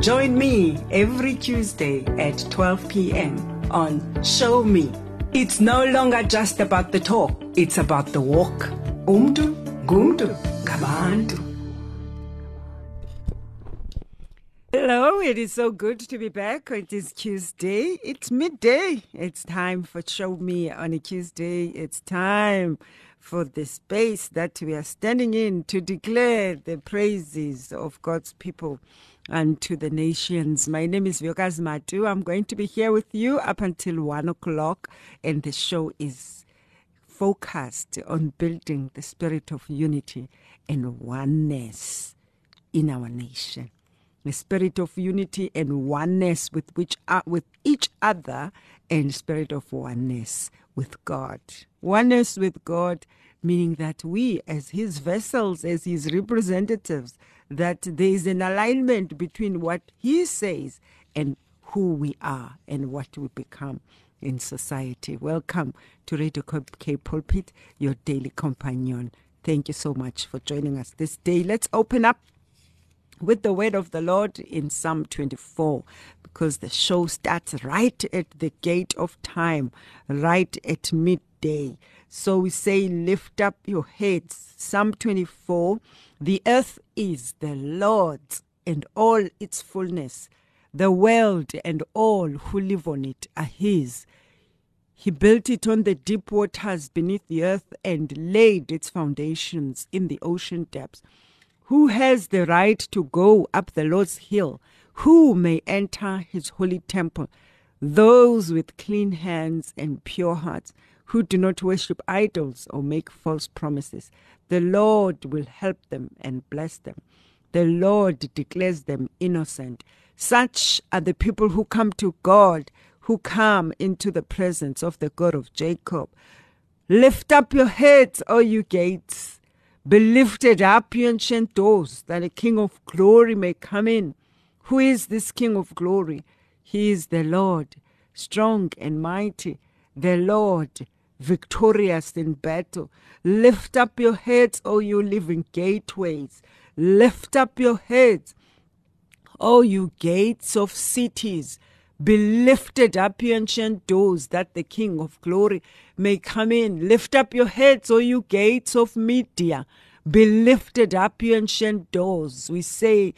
Join me every Tuesday at 12 p.m. on Show Me. It's no longer just about the talk, it's about the walk. Umdu, gumdu, kabandu. Hello, it is so good to be back. It is Tuesday. It's midday. It's time for Show Me on a Tuesday. It's time for the space that we are standing in to declare the praises of God's people and to the nations. My name is Vuyokazi Matu. I'm going to be here with you up until one o'clock, and the show is focused on building the spirit of unity and oneness in our nation the spirit of unity and oneness with which uh, with each other and spirit of oneness with God. Oneness with God meaning that we as his vessels as his representatives that there is an alignment between what he says and who we are and what we become in society. Welcome to Radio K Pulpit, your daily companion. Thank you so much for joining us this day. Let's open up with the word of the Lord in Psalm 24 because the show starts right at the gate of time, right at midday. So we say, Lift up your heads. Psalm 24 The earth is the Lord's and all its fullness, the world and all who live on it are His. He built it on the deep waters beneath the earth and laid its foundations in the ocean depths. Who has the right to go up the Lord's hill? Who may enter his holy temple? Those with clean hands and pure hearts, who do not worship idols or make false promises. The Lord will help them and bless them. The Lord declares them innocent. Such are the people who come to God, who come into the presence of the God of Jacob. Lift up your heads, O you gates be lifted up, you ancient doors, that a King of glory may come in. Who is this King of glory? He is the Lord, strong and mighty, the Lord, victorious in battle. Lift up your heads, O you living gateways. Lift up your heads, O you gates of cities. Be lifted up, you ancient doors, that the King of glory may come in. Lift up your heads, O you gates of Media. Be lifted up, you ancient doors. We say,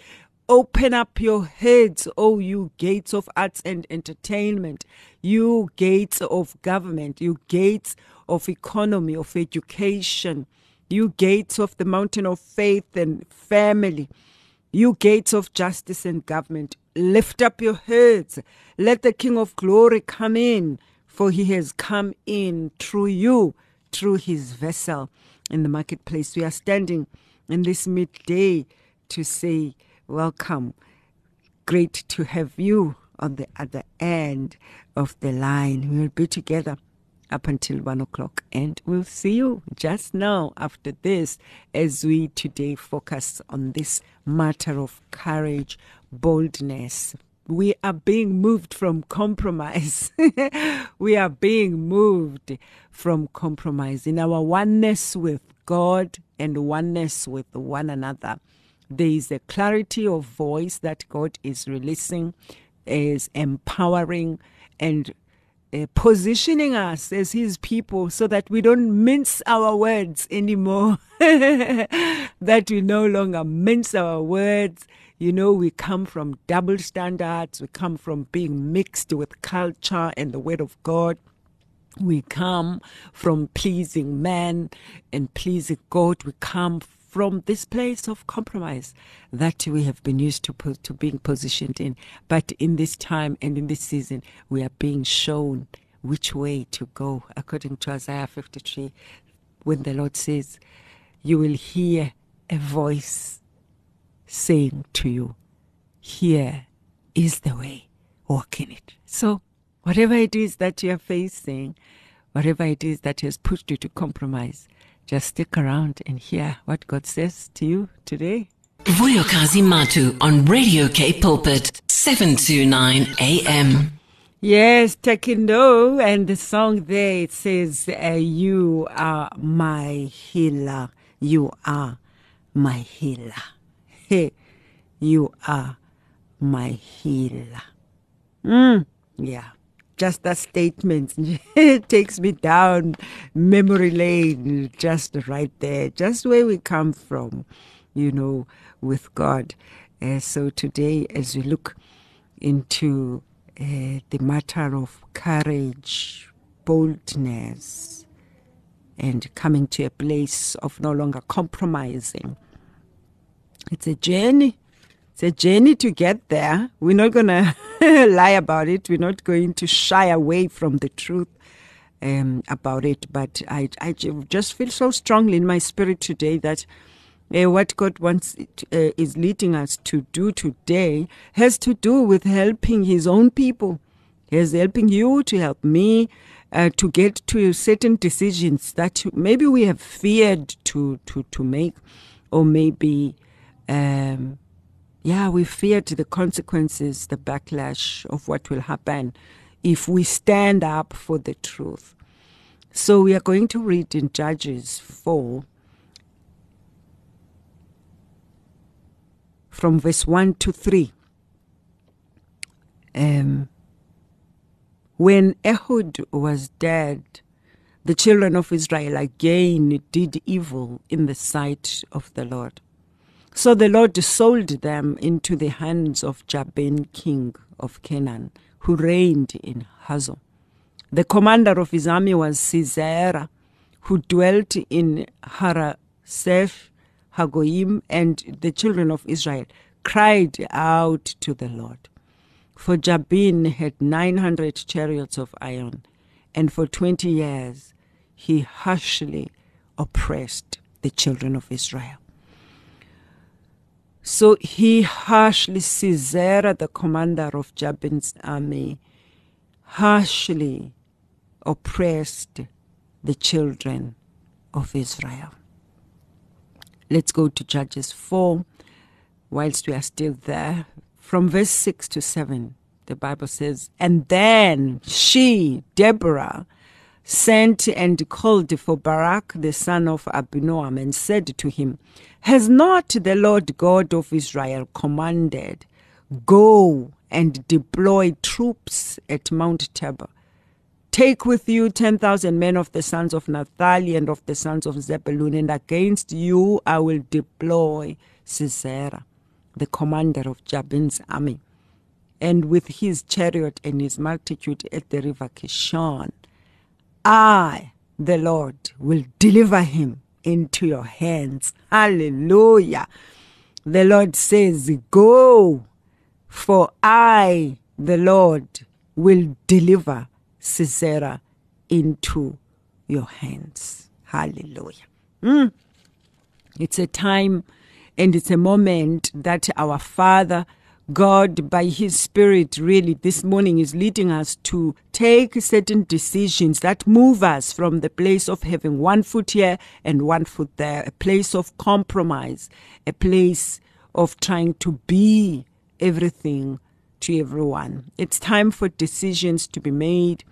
Open up your heads, O you gates of arts and entertainment, you gates of government, you gates of economy, of education, you gates of the mountain of faith and family, you gates of justice and government. Lift up your heads. Let the King of glory come in, for he has come in through you, through his vessel in the marketplace. We are standing in this midday to say, Welcome. Great to have you on the other end of the line. We will be together up until one o'clock, and we'll see you just now after this as we today focus on this matter of courage boldness. We are being moved from compromise. we are being moved from compromise in our oneness with God and oneness with one another. There is a clarity of voice that God is releasing, is empowering and uh, positioning us as his people so that we don't mince our words anymore. that we no longer mince our words you know, we come from double standards, we come from being mixed with culture and the Word of God. We come from pleasing man and pleasing God. We come from this place of compromise that we have been used to to being positioned in. But in this time and in this season, we are being shown which way to go, according to Isaiah 53, when the Lord says, "You will hear a voice saying to you, Here is the way. Walk in it. So, whatever it is that you're facing, whatever it is that has pushed you to compromise, just stick around and hear what God says to you today. Vuyokazi Matu on Radio K Pulpit, 729 AM. Yes, Tekindo, and the song there it says, uh, "You are my healer. You are my healer. Hey, you are my healer." Mm, yeah, just that statement it takes me down memory lane, just right there, just where we come from, you know, with God. Uh, so today, as we look into uh, the matter of courage, boldness, and coming to a place of no longer compromising. It's a journey. It's a journey to get there. We're not going to lie about it. We're not going to shy away from the truth um, about it. But I, I just feel so strongly in my spirit today that uh, what God wants uh, is leading us to do today has to do with helping His own people. He's helping you to help me uh, to get to certain decisions that maybe we have feared to to to make, or maybe, um, yeah, we feared the consequences, the backlash of what will happen if we stand up for the truth. So we are going to read in Judges four from verse 1 to 3. Um, when Ehud was dead, the children of Israel again did evil in the sight of the Lord. So the Lord sold them into the hands of Jabin, king of Canaan, who reigned in Hazor. The commander of his army was Sisera, who dwelt in Harosheth Hagoyim and the children of Israel cried out to the Lord. For Jabin had 900 chariots of iron, and for 20 years he harshly oppressed the children of Israel. So he harshly, Sisera, the commander of Jabin's army, harshly oppressed the children of Israel. Let's go to Judges 4, whilst we are still there. From verse 6 to 7, the Bible says, And then she, Deborah, sent and called for Barak the son of Abinoam and said to him, Has not the Lord God of Israel commanded, Go and deploy troops at Mount Tabor? Take with you 10,000 men of the sons of Naphtali and of the sons of Zebulun, and against you I will deploy Sisera, the commander of Jabin's army, and with his chariot and his multitude at the river Kishon. I, the Lord, will deliver him into your hands. Hallelujah. The Lord says, Go, for I, the Lord, will deliver Sisera into your hands. Hallelujah. Mm. It's a time and it's a moment that our Father, God, by His Spirit, really this morning is leading us to take certain decisions that move us from the place of having one foot here and one foot there, a place of compromise, a place of trying to be everything to everyone. It's time for decisions to be made,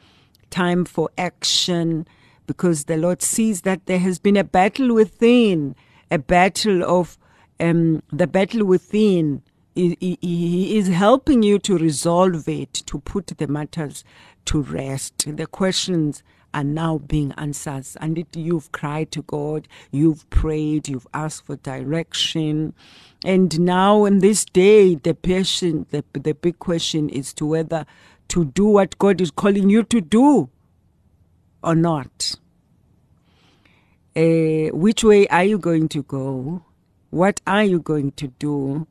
time for action, because the Lord sees that there has been a battle within, a battle of um, the battle within. He is helping you to resolve it, to put the matters to rest. The questions are now being answered. And it, you've cried to God, you've prayed, you've asked for direction. And now, in this day, the, patient, the, the big question is to whether to do what God is calling you to do or not. Uh, which way are you going to go? What are you going to do?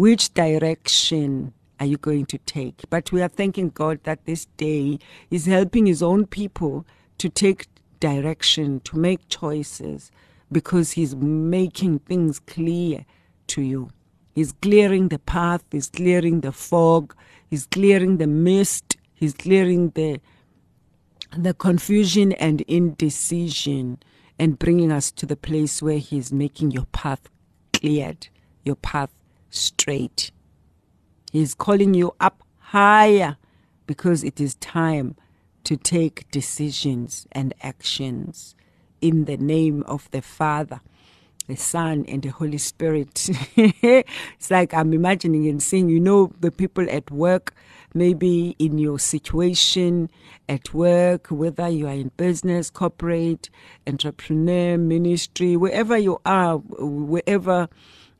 Which direction are you going to take? But we are thanking God that this day is helping His own people to take direction, to make choices, because He's making things clear to you. He's clearing the path, He's clearing the fog, He's clearing the mist. He's clearing the the confusion and indecision and bringing us to the place where he's making your path cleared, your path straight. He's calling you up higher because it is time to take decisions and actions in the name of the Father, the Son, and the Holy Spirit. it's like I'm imagining and seeing, you know, the people at work, maybe in your situation at work, whether you are in business, corporate, entrepreneur, ministry, wherever you are, wherever.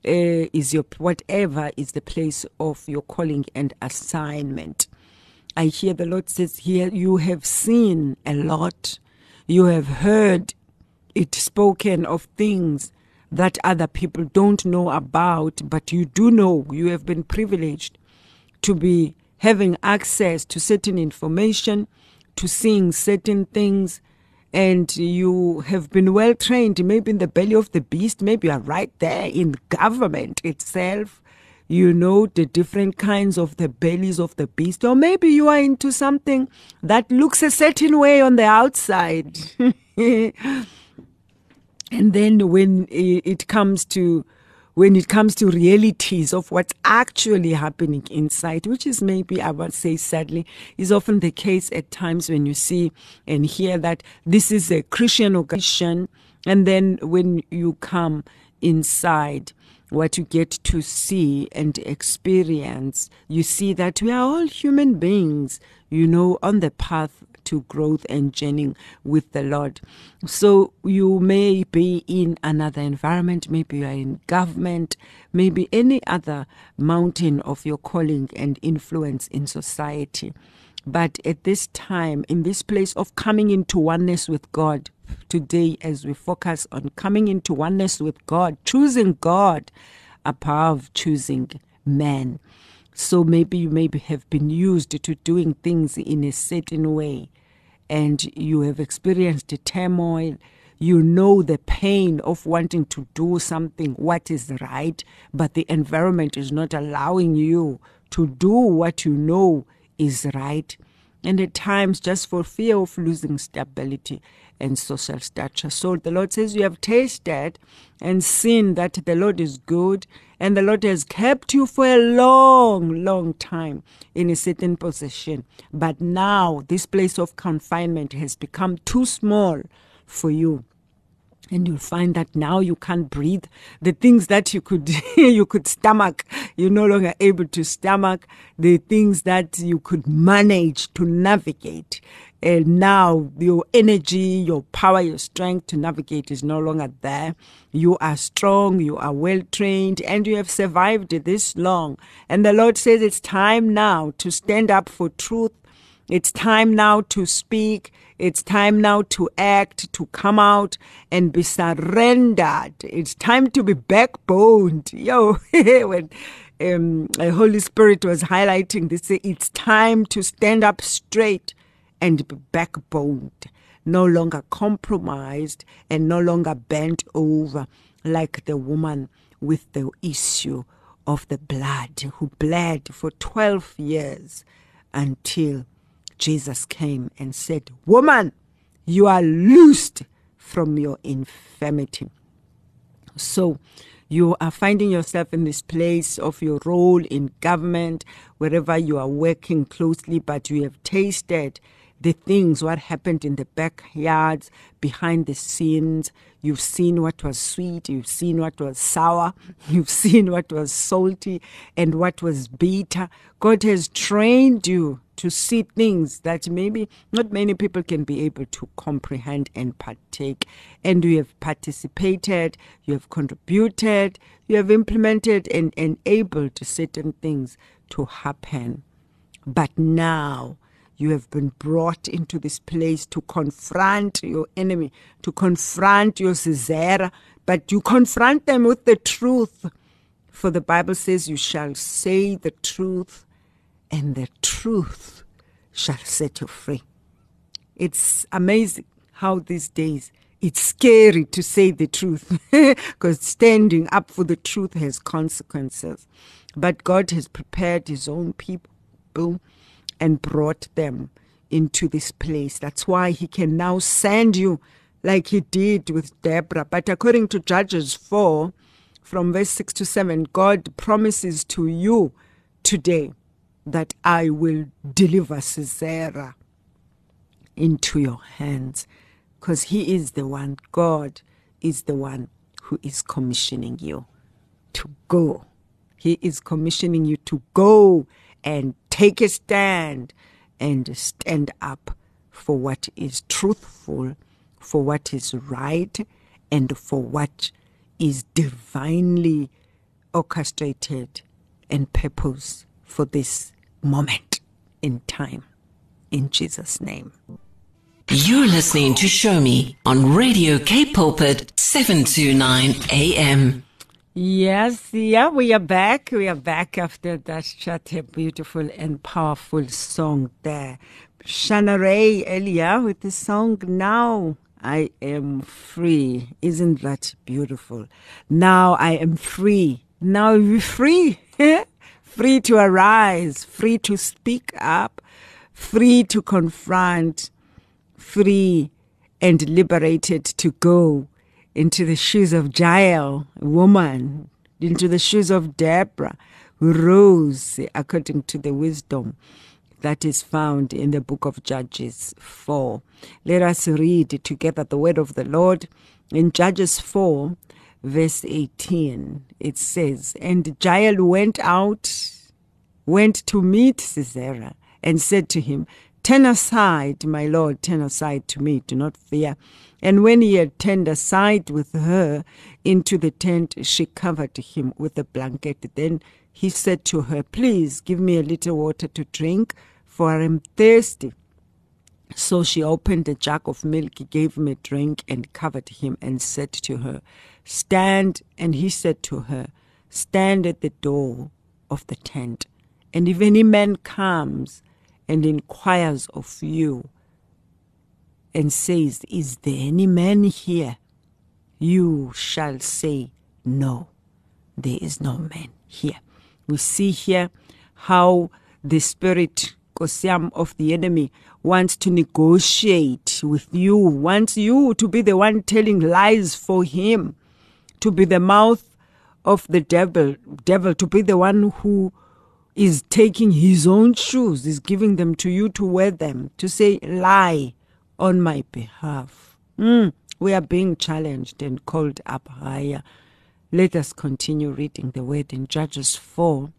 Uh, is your whatever is the place of your calling and assignment. I hear the Lord says here, you have seen a lot, you have heard it spoken of things that other people don't know about, but you do know you have been privileged to be having access to certain information, to seeing certain things, and you have been well trained, maybe in the belly of the beast, maybe you are right there in government itself. You know the different kinds of the bellies of the beast, or maybe you are into something that looks a certain way on the outside. and then when it comes to when it comes to realities of what's actually happening inside, which is maybe, I would say sadly, is often the case at times when you see and hear that this is a Christian organization. And then when you come inside, what you get to see and experience, you see that we are all human beings, you know, on the path to growth and journeying with the Lord. So you may be in another environment, maybe you are in government, maybe any other mountain of your calling and influence in society. But at this time, in this place of coming into oneness with God, today, as we focus on coming into oneness with God, choosing God above choosing man. So maybe you maybe have been used to doing things in a certain way and you have experienced turmoil, you know the pain of wanting to do something what is right, but the environment is not allowing you to do what you know is right. And at times, just for fear of losing stability and social stature. So the Lord says, You have tasted and seen that the Lord is good, and the Lord has kept you for a long, long time in a certain position. But now this place of confinement has become too small for you and you'll find that now you can't breathe the things that you could you could stomach you're no longer able to stomach the things that you could manage to navigate and now your energy, your power, your strength to navigate is no longer there. You are strong, you are well trained, and you have survived this long. And the Lord says it's time now to stand up for truth. It's time now to speak. It's time now to act, to come out and be surrendered. It's time to be backboned. Yo, when um, the Holy Spirit was highlighting this, it's time to stand up straight and be backboned, no longer compromised and no longer bent over like the woman with the issue of the blood who bled for 12 years until Jesus came and said, Woman, you are loosed from your infirmity. So, you are finding yourself in this place of your role in government, wherever you are working closely, but you have tasted the things, what happened in the backyards, behind the scenes. You've seen what was sweet, you've seen what was sour, you've seen what was salty and what was bitter. God has trained you to see things that maybe not many people can be able to comprehend and partake. And you have participated, you have contributed, you have implemented and enabled certain things to happen. But now, you have been brought into this place to confront your enemy, to confront your Caesar, but you confront them with the truth. For the Bible says, You shall say the truth, and the truth shall set you free. It's amazing how these days it's scary to say the truth because standing up for the truth has consequences. But God has prepared His own people people and brought them into this place. That's why he can now send you like he did with Deborah. But according to Judges 4, from verse 6 to 7, God promises to you today that I will deliver Sisera into your hands because he is the one, God is the one who is commissioning you to go. He is commissioning you to go and take a stand and stand up for what is truthful, for what is right, and for what is divinely orchestrated and purpose for this moment in time. In Jesus' name. You're listening to Show Me on Radio K Pulpit 729 AM. Yes, yeah, we are back. We are back after that such a beautiful and powerful song there. Shana Ray earlier with the song Now I Am Free. Isn't that beautiful? Now I am free. Now you're free. free to arise, free to speak up, free to confront, free and liberated to go into the shoes of Jael, woman, into the shoes of Deborah, who rose according to the wisdom that is found in the book of Judges 4. Let us read together the word of the Lord. In Judges 4, verse 18, it says, And Jael went out, went to meet Sisera, and said to him, Turn aside, my Lord, turn aside to me, do not fear. And when he had turned aside with her into the tent, she covered him with a blanket. Then he said to her, Please give me a little water to drink, for I am thirsty. So she opened a jug of milk, gave him a drink, and covered him, and said to her, Stand. And he said to her, Stand at the door of the tent. And if any man comes and inquires of you, and says, Is there any man here? You shall say, No, there is no man here. We see here how the spirit Kosiam of the enemy wants to negotiate with you, wants you to be the one telling lies for him, to be the mouth of the devil, devil, to be the one who is taking his own shoes, is giving them to you to wear them, to say lie on my behalf. Mm, we are being challenged and called up higher. Let us continue reading the word in Judges 4.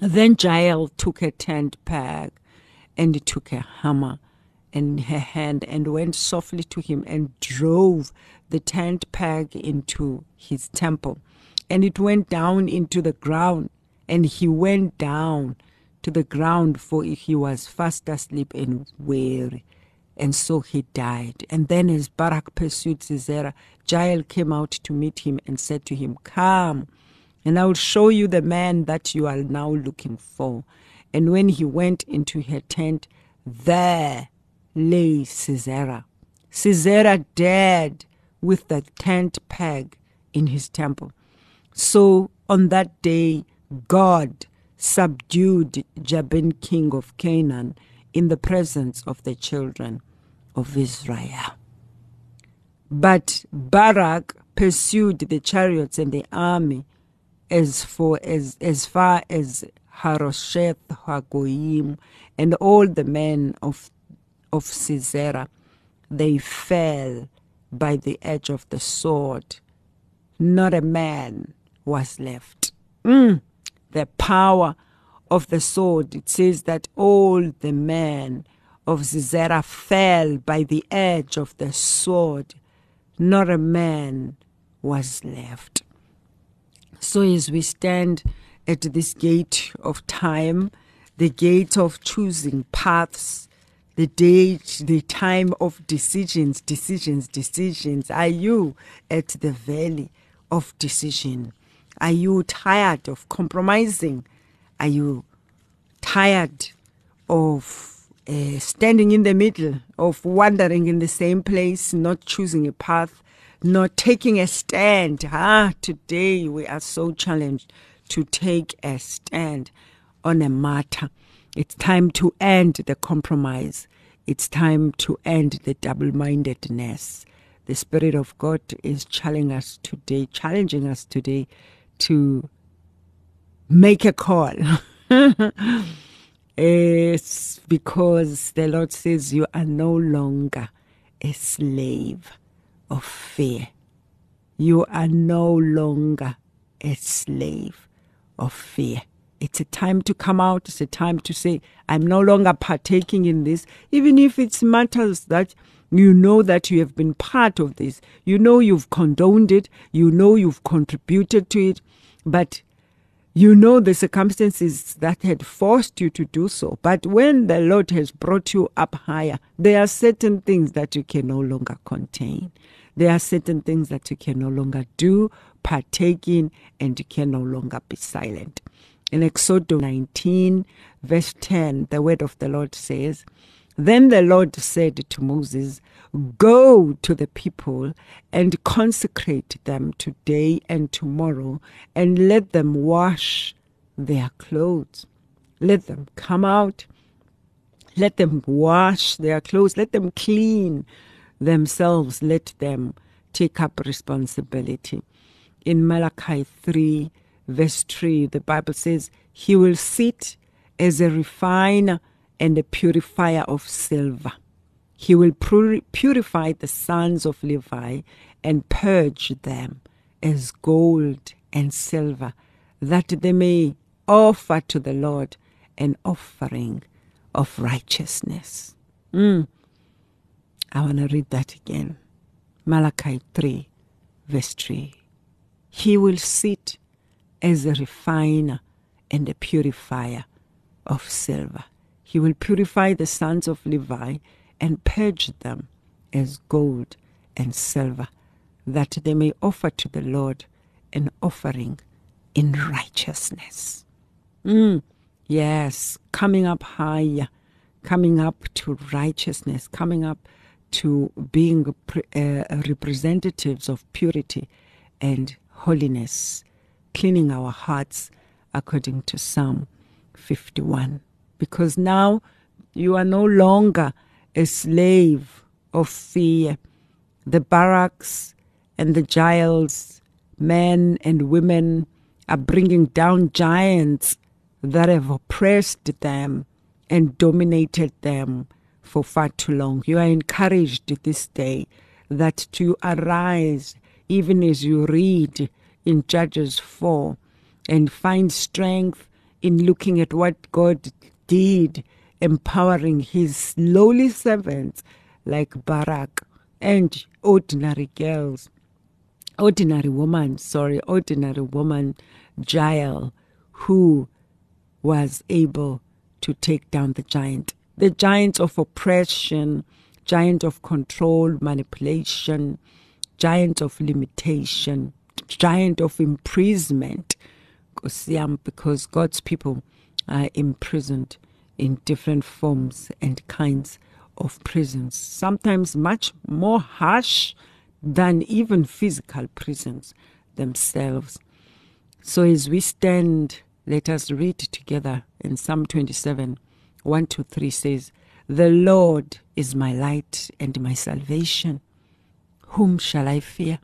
Then Jael took a tent peg and took a hammer in her hand and went softly to him and drove the tent peg into his temple. And it went down into the ground, and he went down to the ground, for he was fast asleep and weary and so he died. And then as Barak pursued Sisera, Jael came out to meet him and said to him, Come, and I will show you the man that you are now looking for. And when he went into her tent, there lay Sisera. Sisera dead with the tent peg in his temple. So on that day, God subdued Jabin, king of Canaan, in the presence of the children of Israel. But Barak pursued the chariots and the army as for as as far as Harosheth Hagoyim and all the men of of Sisera. They fell by the edge of the sword. Not a man was left. Mm, the power of the sword. It says that all the men of Sisera fell by the edge of the sword. Not a man was left. So, as we stand at this gate of time, the gate of choosing paths, the date, the time of decisions, decisions, decisions, are you at the valley of decision? Are you tired of compromising? Are you tired of uh, standing in the middle of wandering in the same place, not choosing a path, not taking a stand. Ah, today we are so challenged to take a stand on a matter. It's time to end the compromise. It's time to end the double mindedness. The Spirit of God is challenging us today, challenging us today to make a call. it's because the Lord says you are no longer a slave of fear. You are no longer a slave of fear. It's a time to come out. It's a time to say, I'm no longer partaking in this, even if it's matters that you know that you have been part of this. You know you've condoned it. You know you've contributed to it. But you know the circumstances that had forced you to do so. But when the Lord has brought you up higher, there are certain things that you can no longer contain. There are certain things that you can no longer do, partake in, and you can no longer be silent. In Exodus 19, verse 10, the word of the Lord says, Then the Lord said to Moses, Go to the people and consecrate them today and tomorrow, and let them wash their clothes. Let them come out. Let them wash their clothes. Let them clean themselves. Let them take up responsibility. In Malachi 3, verse 3, the Bible says, He will sit as a refiner and a purifier of silver. He will purify the sons of Levi and purge them as gold and silver, that they may offer to the Lord an offering of righteousness. Mm. I want to read that again. Malachi 3, verse 3. He will sit as a refiner and a purifier of silver. He will purify the sons of Levi and purge them as gold and silver, that they may offer to the Lord an offering in righteousness. Mm, yes, coming up higher, coming up to righteousness, coming up to being uh, representatives of purity and holiness, cleaning our hearts according to Psalm 51. Because now you are no longer a slave of fear. The Baraks and the Jaels, men and women, are bringing down giants that have oppressed them and dominated them for far too long. You are encouraged this day that to arise, even as you read in Judges 4, and find strength in looking at what God did empowering his lowly servants like Barak and ordinary girls, ordinary woman, sorry, ordinary woman, Jael, who was able to take down the giant. The giant of oppression, giant of control, manipulation, giant of limitation, giant of imprisonment, because God's people are imprisoned in different forms and kinds of prisons, sometimes much more harsh than even physical prisons themselves. So, as we stand, let us read together in Psalm 27 1 to 3 says, The Lord is my light and my salvation. Whom shall I fear?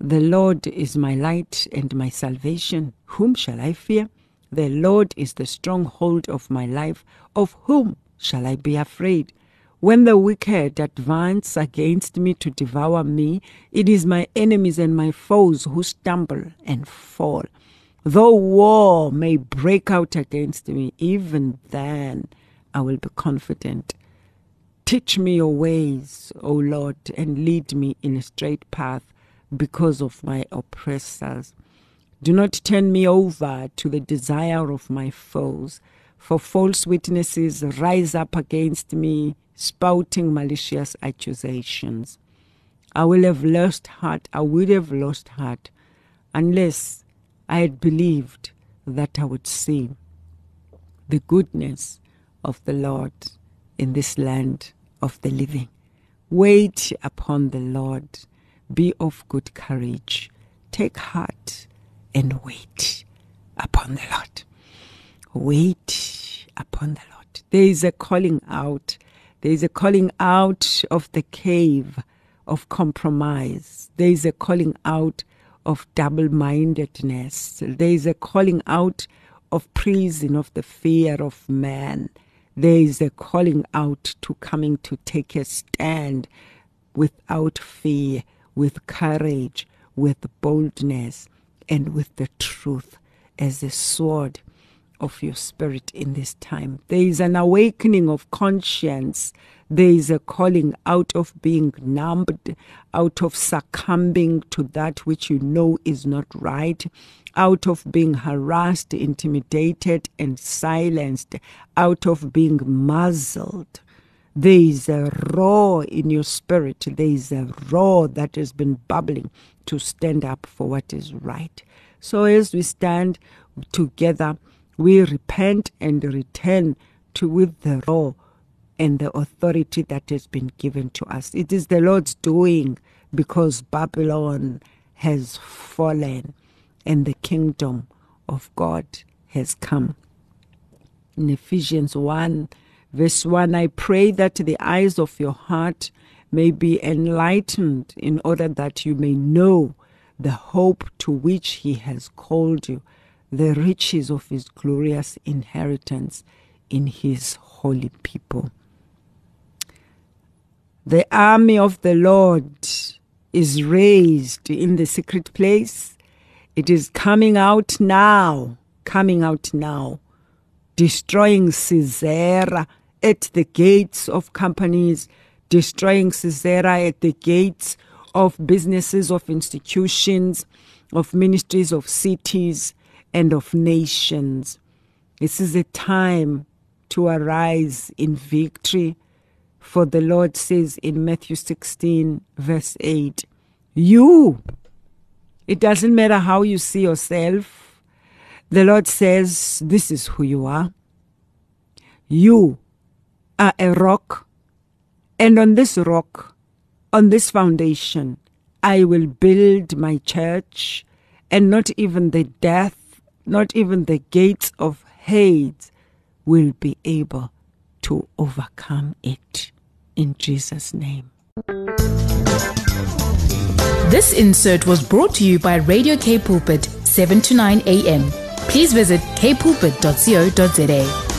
The Lord is my light and my salvation. Whom shall I fear? The Lord is the stronghold of my life. Of whom shall I be afraid? When the wicked advance against me to devour me, it is my enemies and my foes who stumble and fall. Though war may break out against me, even then I will be confident. Teach me your ways, O Lord, and lead me in a straight path because of my oppressors. Do not turn me over to the desire of my foes, for false witnesses rise up against me, spouting malicious accusations. I will have lost heart, I would have lost heart, unless I had believed that I would see the goodness of the Lord in this land of the living. Wait upon the Lord, be of good courage, take heart and wait upon the Lord. wait upon the Lord. There is a calling out. There is a calling out of the cave of compromise. There is a calling out of double mindedness. There is a calling out of prison of the fear of man. There is a calling out to coming to take a stand without fear, with courage, with boldness, and with the truth as a sword of your spirit in this time. There is an awakening of conscience. There is a calling out of being numbed, out of succumbing to that which you know is not right, out of being harassed, intimidated, and silenced, out of being muzzled. There is a roar in your spirit. There is a roar that has been bubbling to stand up for what is right. So as we stand together, we repent and return to with the roar and the authority that has been given to us. It is the Lord's doing because Babylon has fallen and the kingdom of God has come. In Ephesians 1, verse 1, I pray that the eyes of your heart may be enlightened in order that you may know the hope to which he has called you, the riches of his glorious inheritance in his holy people. The army of the Lord is raised in the secret place. It is coming out now, coming out now, destroying Sisera at the gates of companies, destroying Sisera at the gates of businesses, of institutions, of ministries, of cities, and of nations. This is a time to arise in victory. For the Lord says in Matthew 16, verse 8, You, it doesn't matter how you see yourself, the Lord says, This is who you are. You are a rock, and on this rock, on this foundation, I will build my church, and not even the death, not even the gates of Hades will be able to overcome it. In Jesus' name. This insert was brought to you by Radio K Pulpit, 7 to 9 a.m. Please visit kpulpit.co.za.